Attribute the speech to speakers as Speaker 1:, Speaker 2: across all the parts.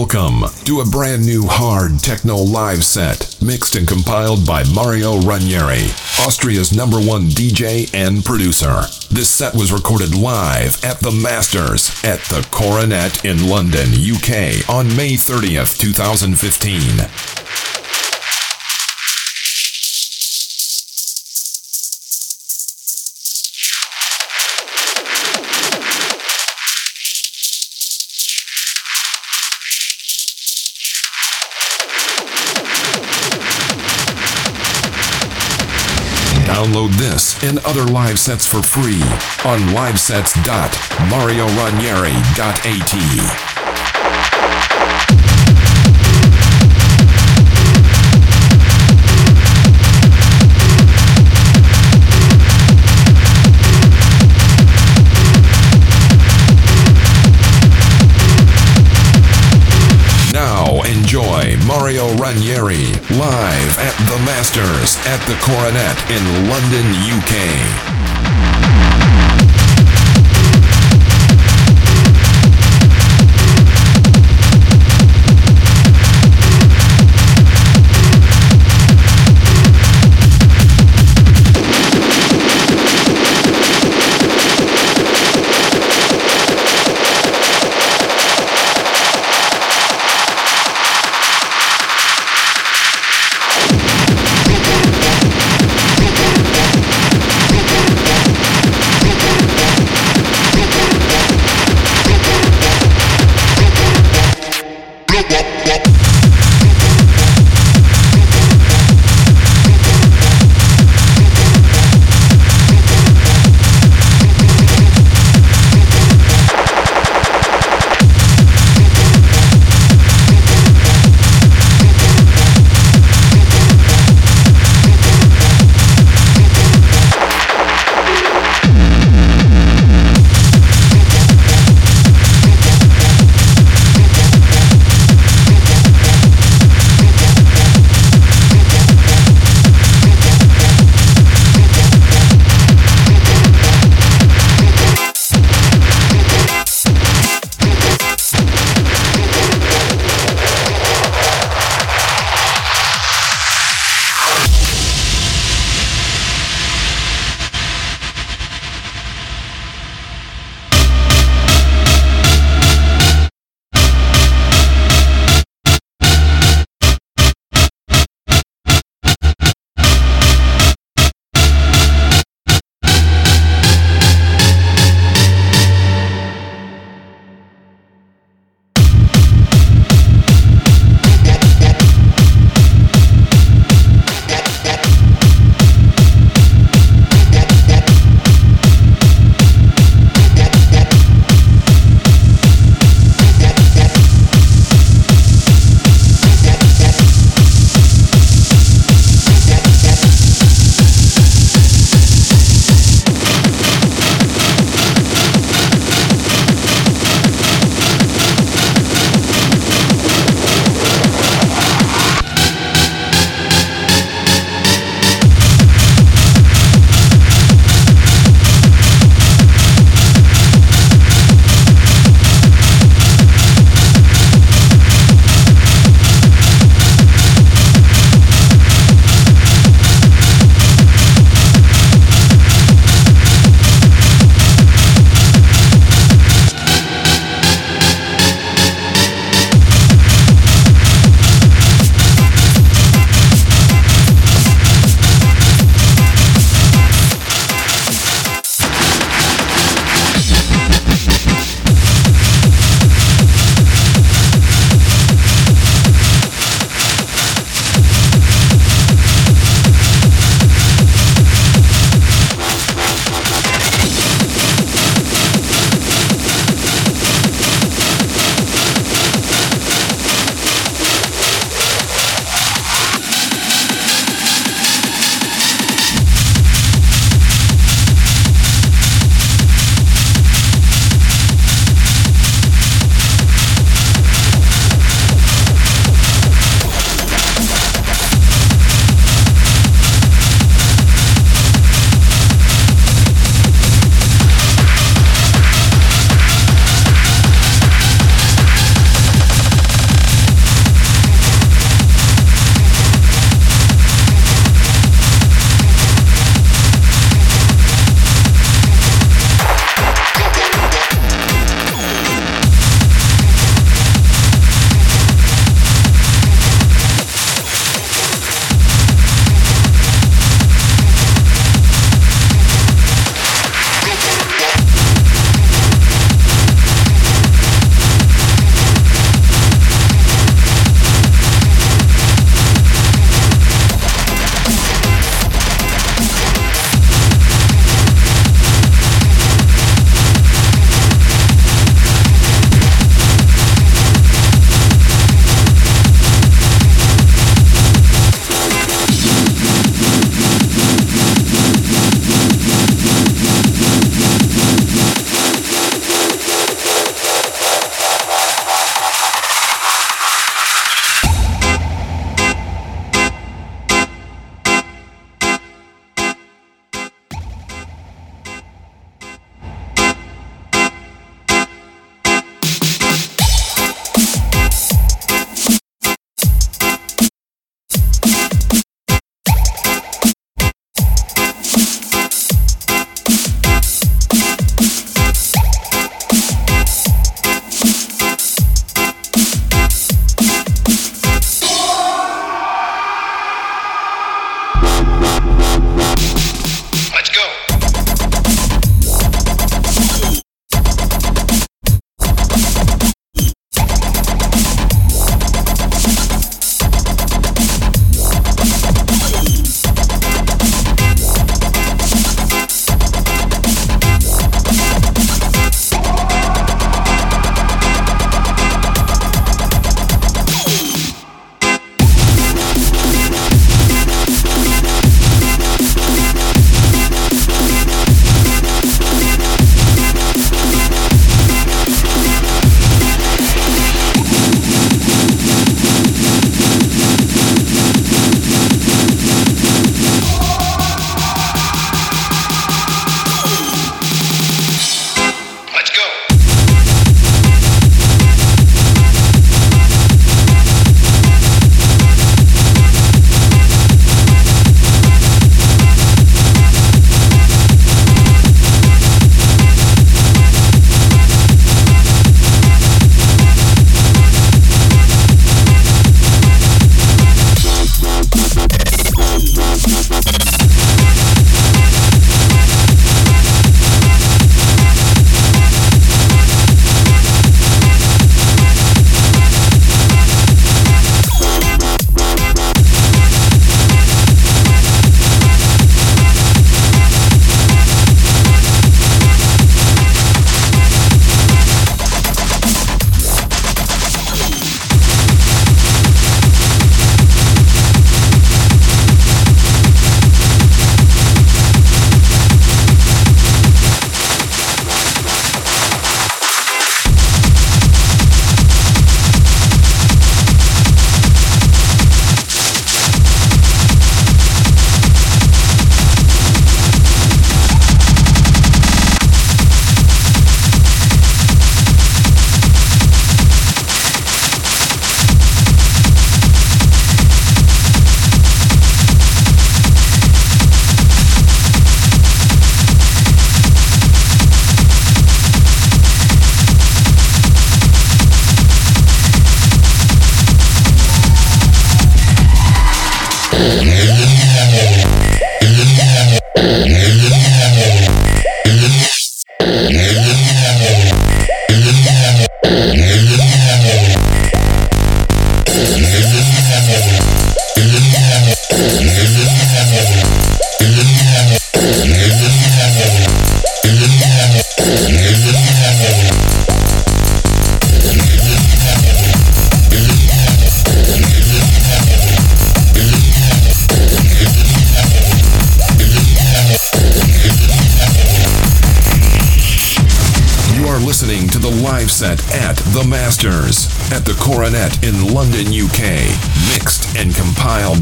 Speaker 1: Welcome to a brand new hard techno live set, mixed and compiled by Mario Ranieri, Austria's number one DJ and producer. This set was recorded live at the Masters at the Coronet in London, UK on May 30th, 2015. Download this and other live sets for free on livesets.marioranieri.at. Ranieri live at the Masters at the Coronet in London, UK.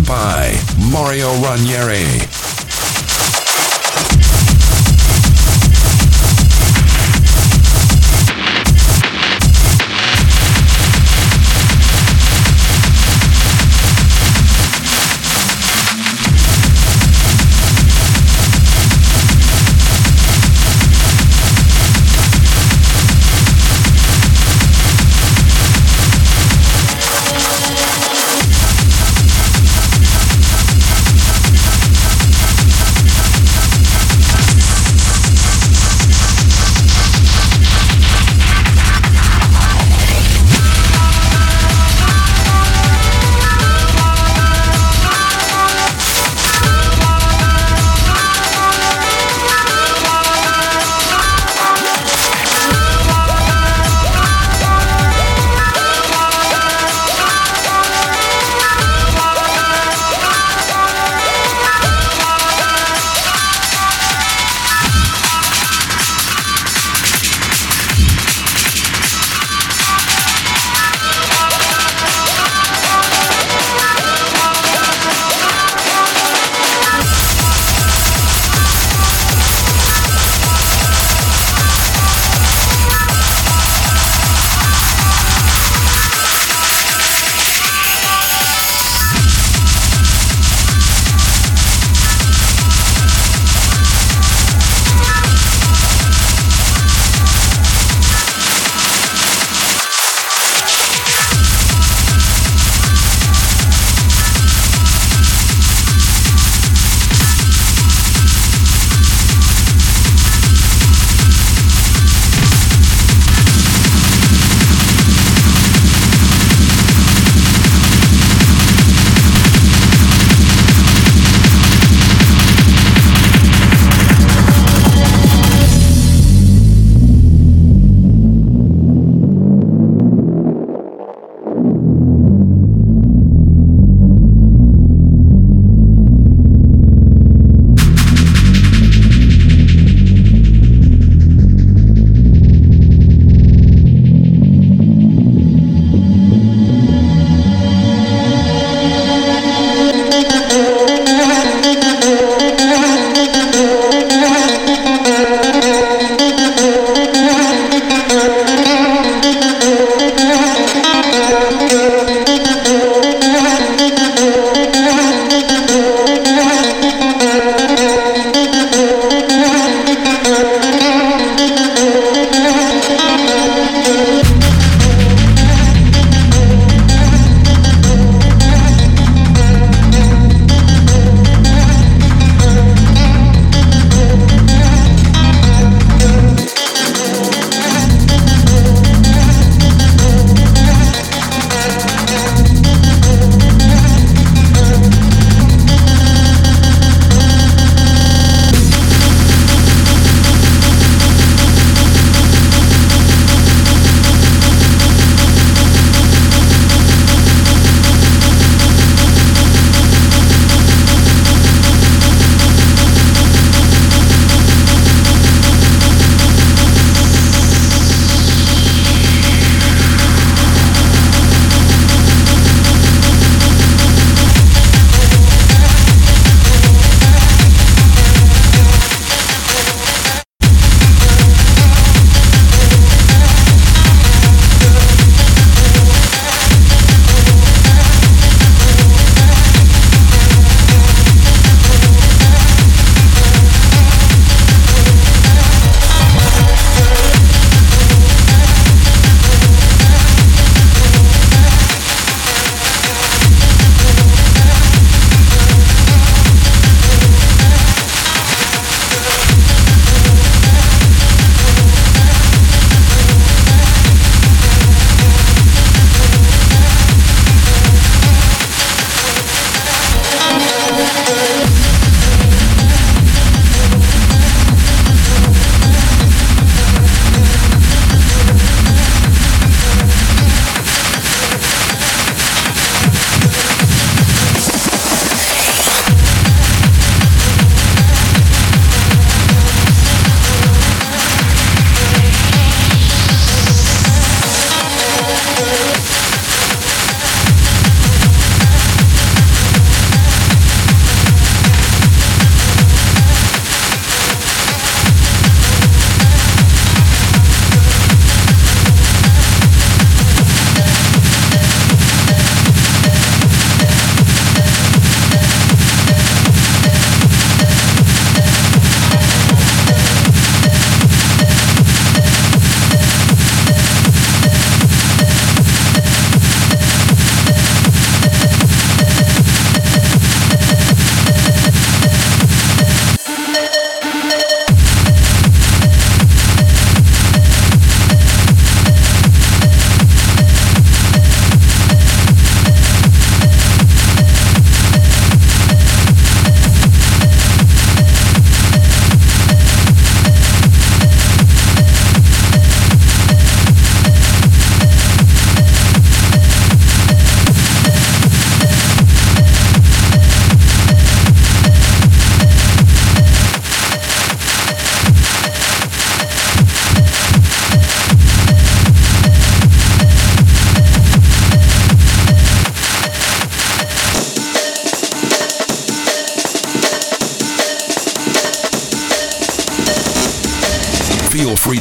Speaker 1: By Mario Ranieri.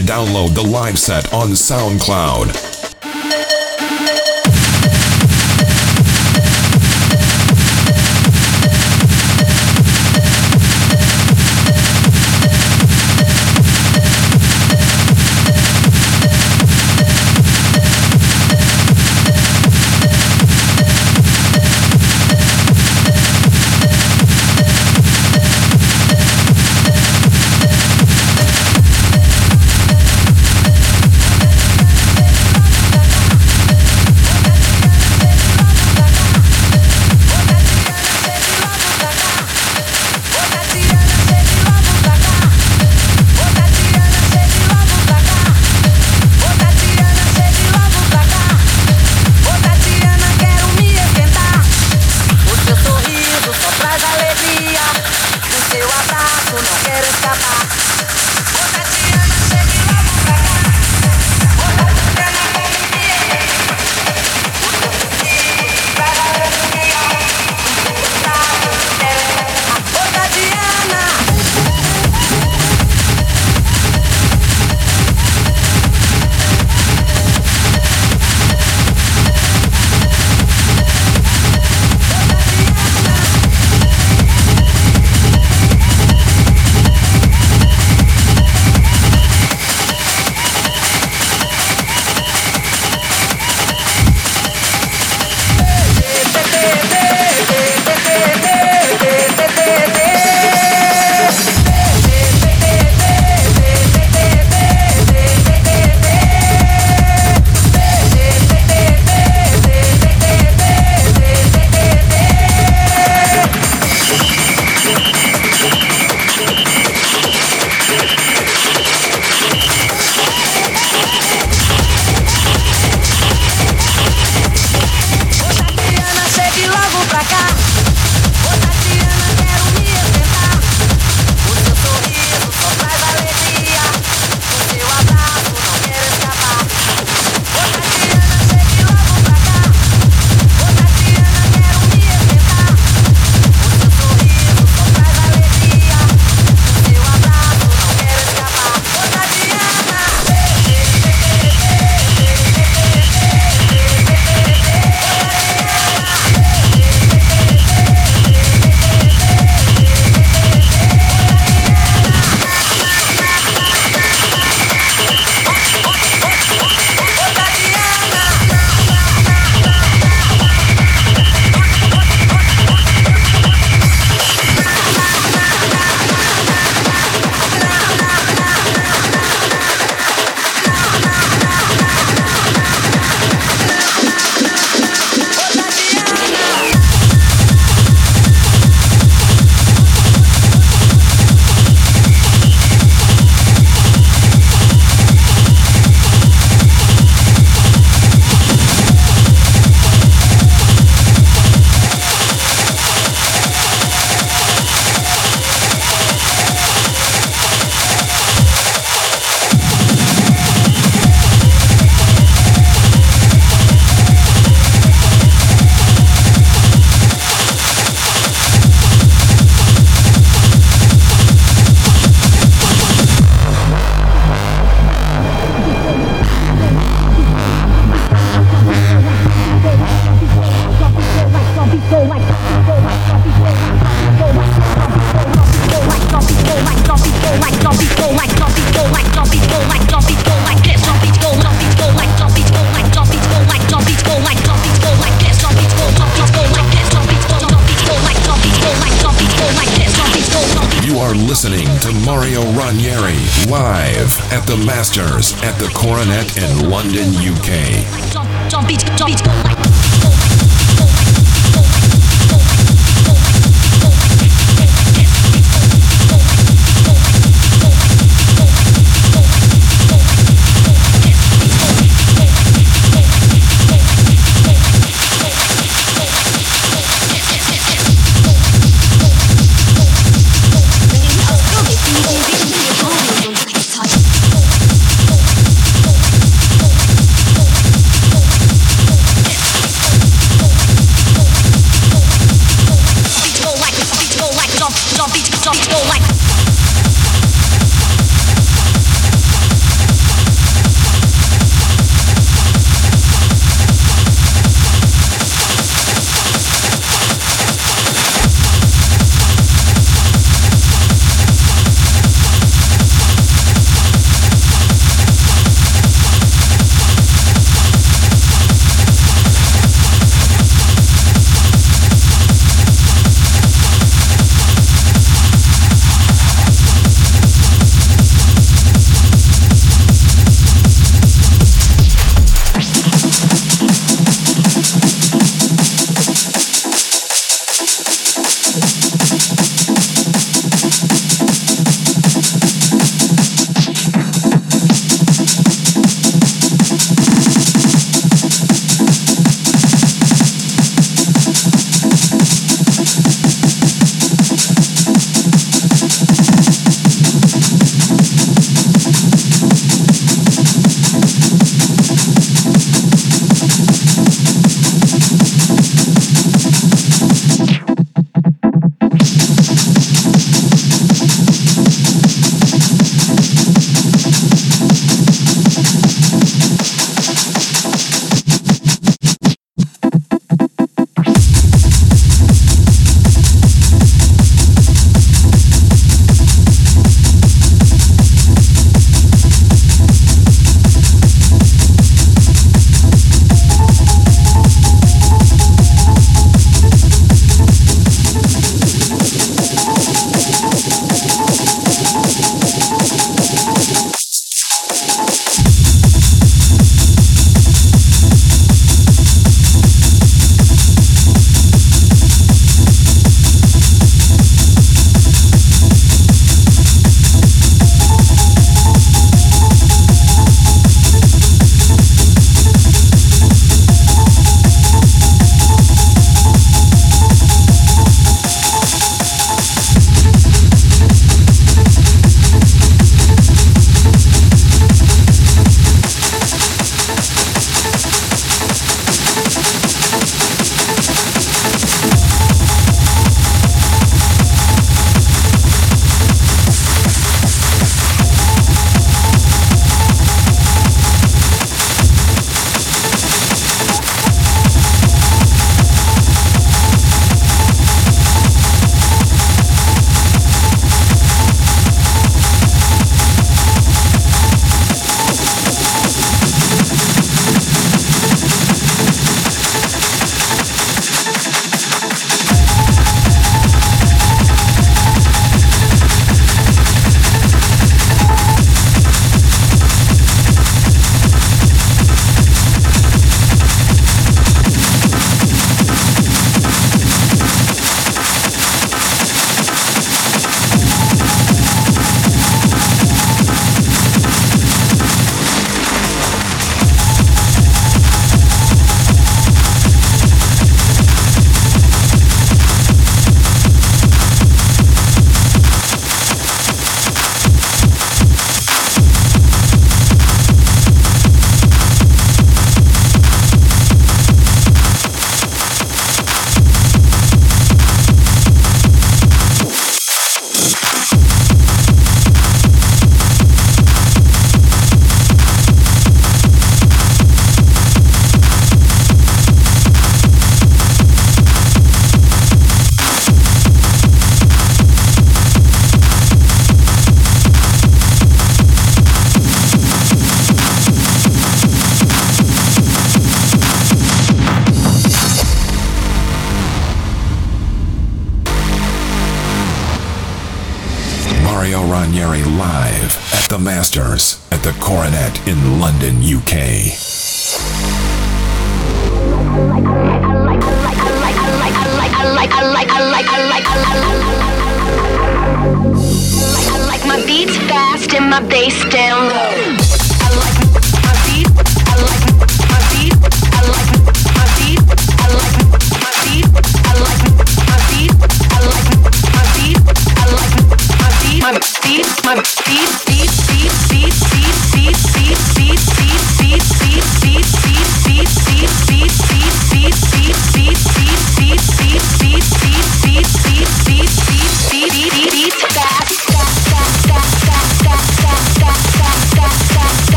Speaker 2: To download the live set on SoundCloud.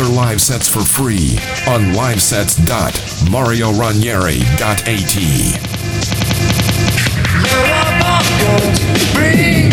Speaker 2: Other live sets for free on livesets.marioranieri.at.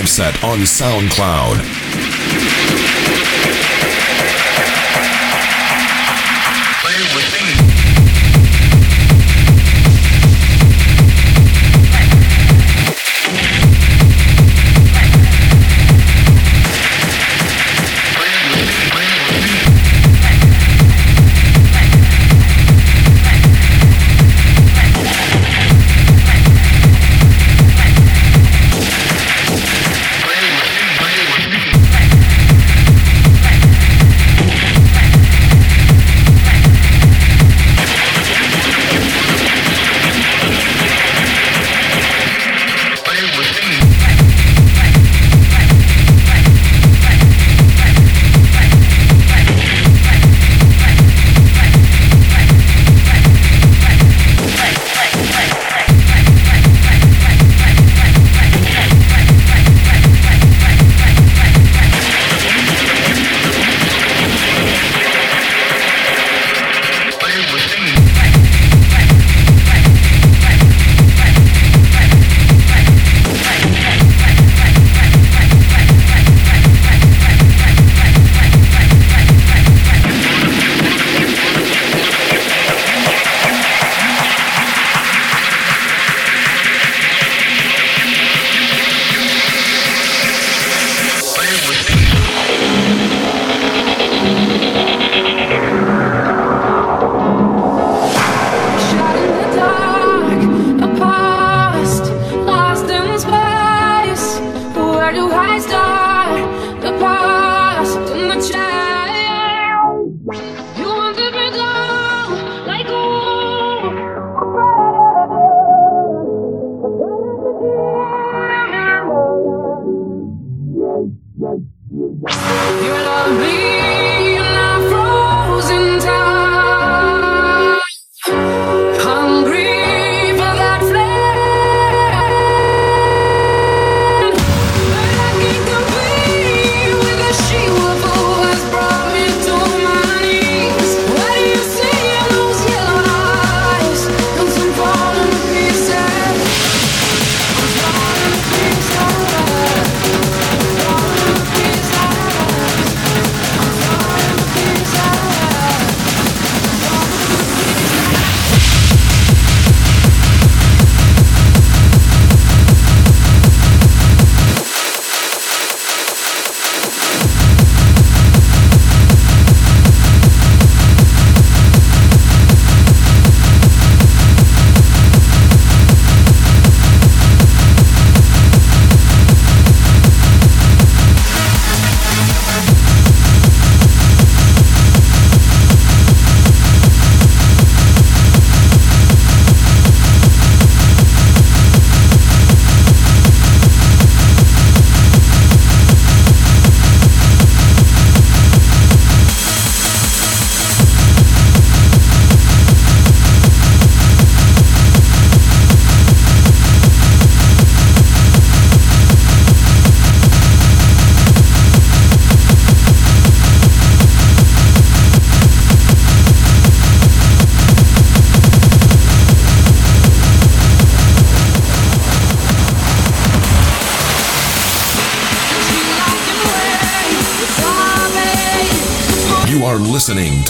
Speaker 2: live set
Speaker 3: on SoundCloud.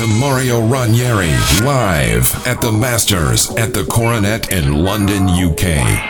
Speaker 3: To Mario Ranieri live at the Masters at the Coronet in London, UK.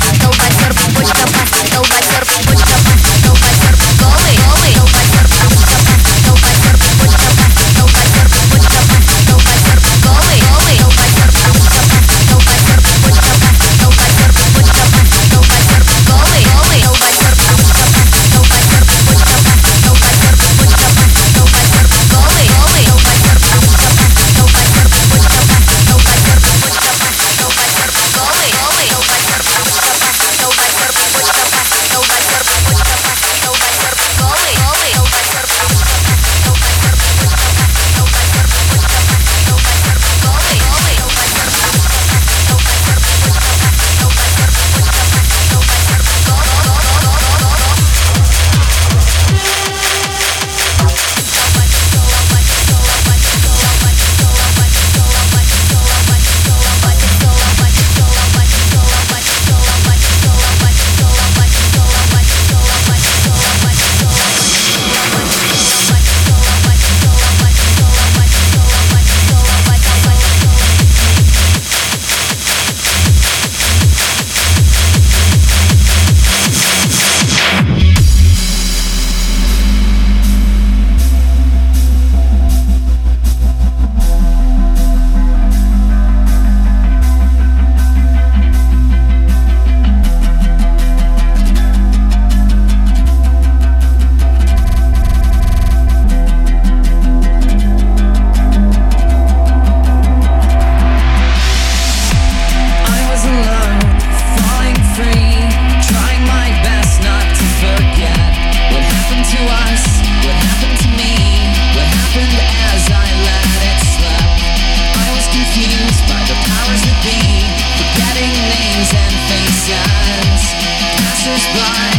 Speaker 4: колбасер бочка пас колбасер бочка пас колбасер голый голый by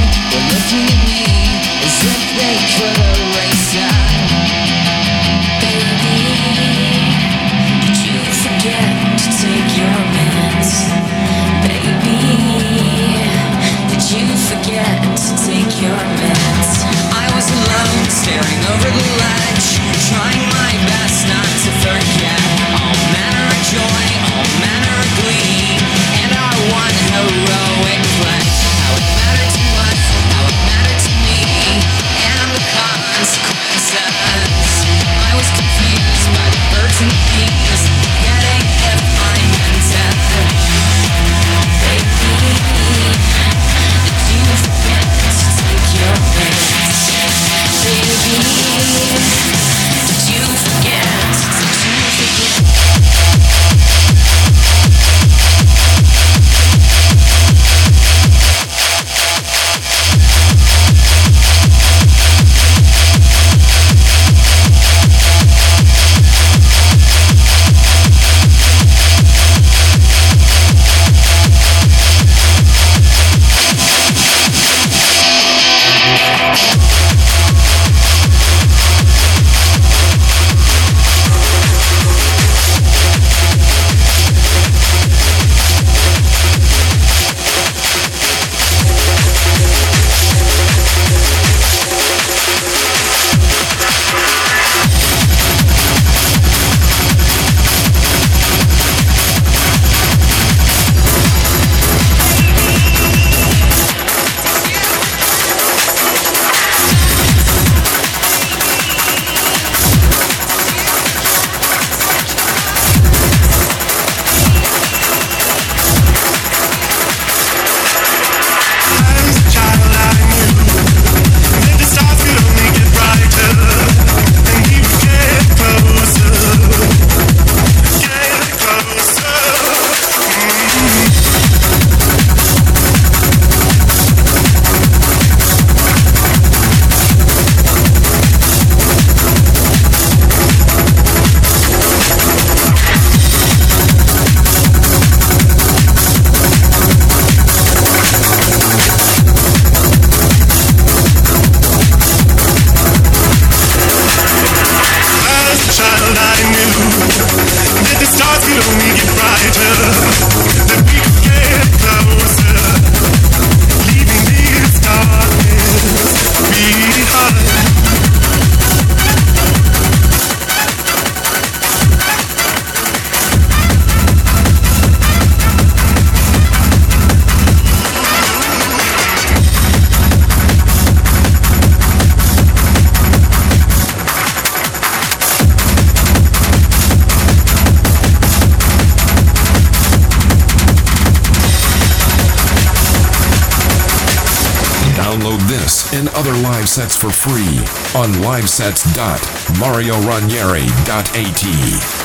Speaker 4: for free on livesets.marioranieri.at.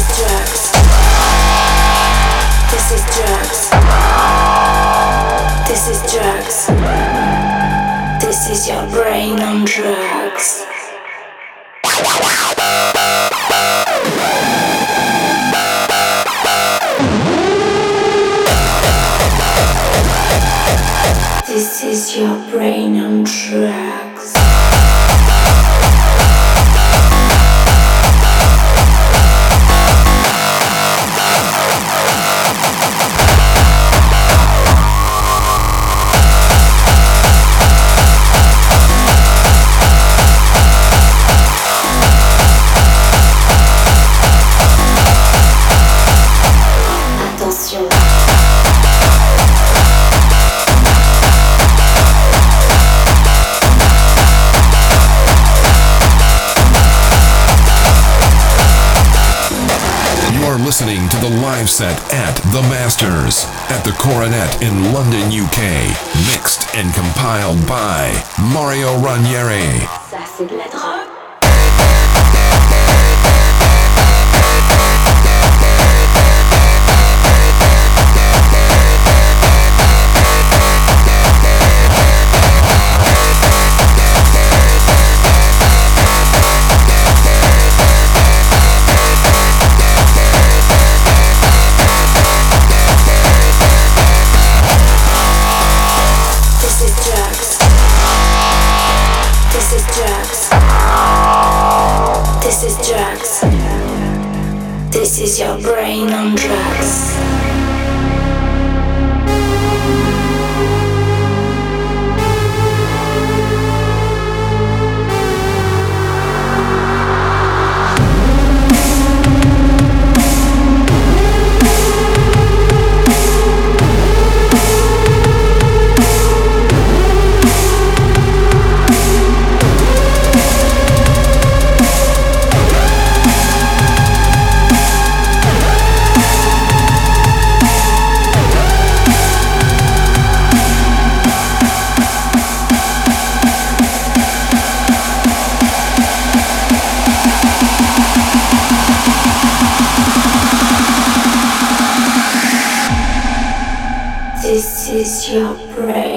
Speaker 4: is drugs. This is drugs. This
Speaker 5: is drugs. This is your brain on drugs.
Speaker 1: This is your brain on drugs. At The Masters at the Coronet in London, UK. Mixed and compiled by Mario Ranieri.
Speaker 5: Ça, is your
Speaker 1: prayer.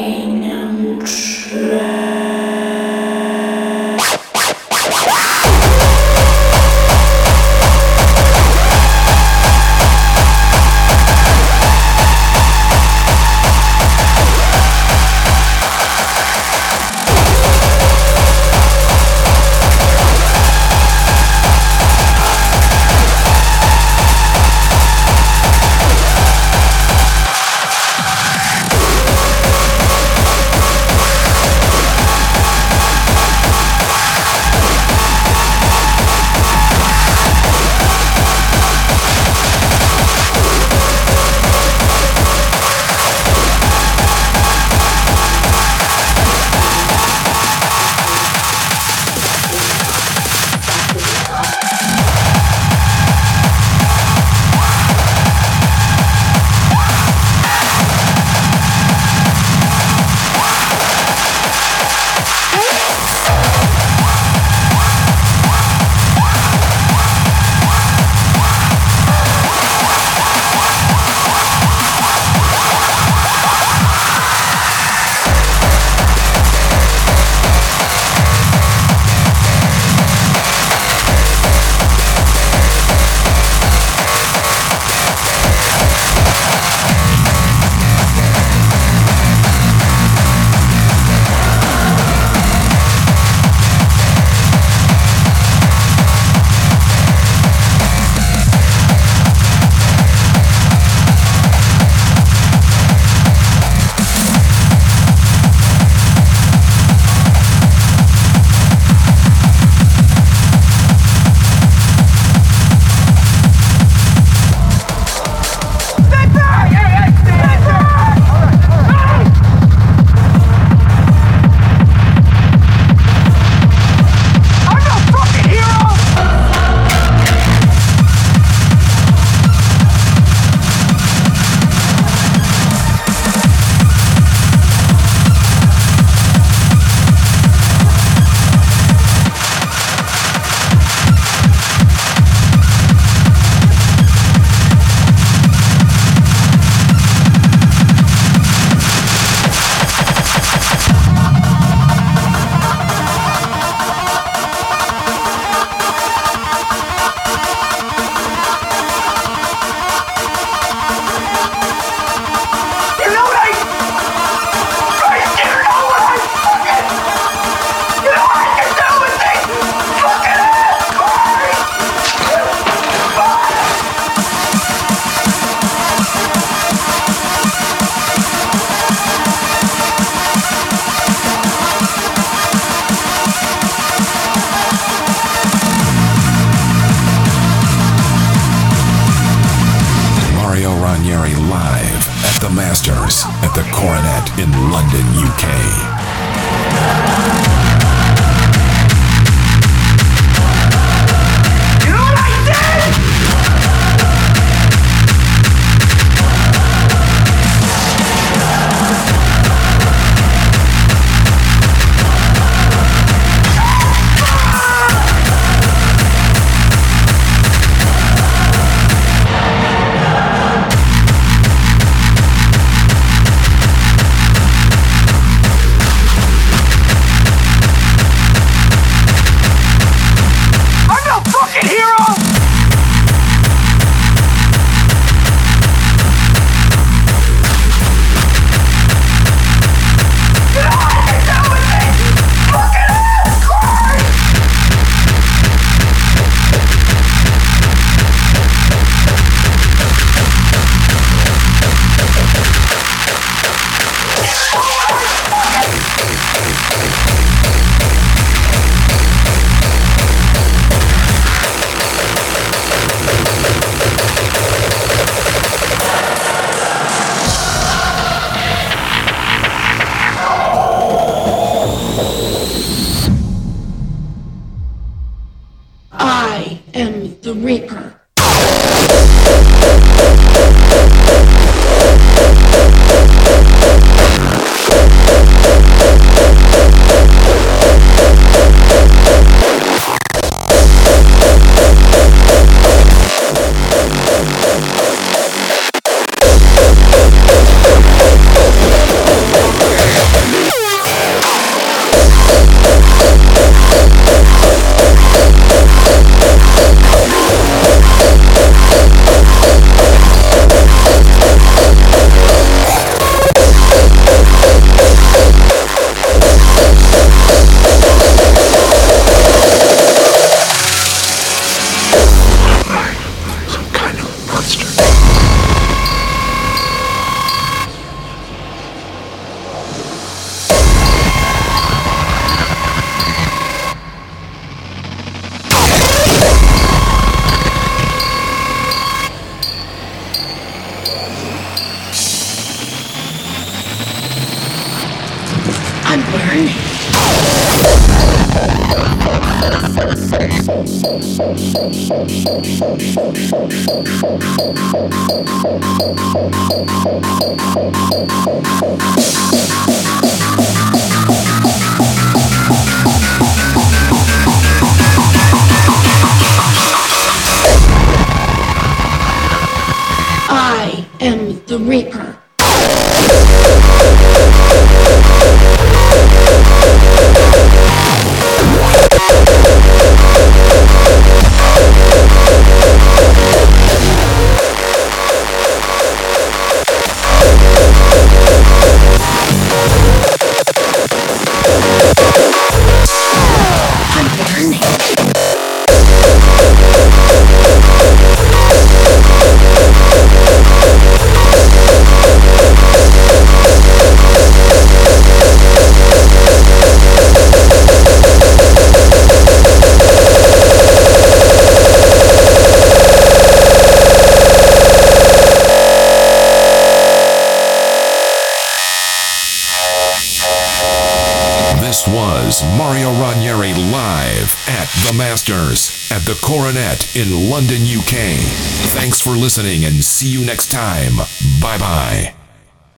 Speaker 1: In London,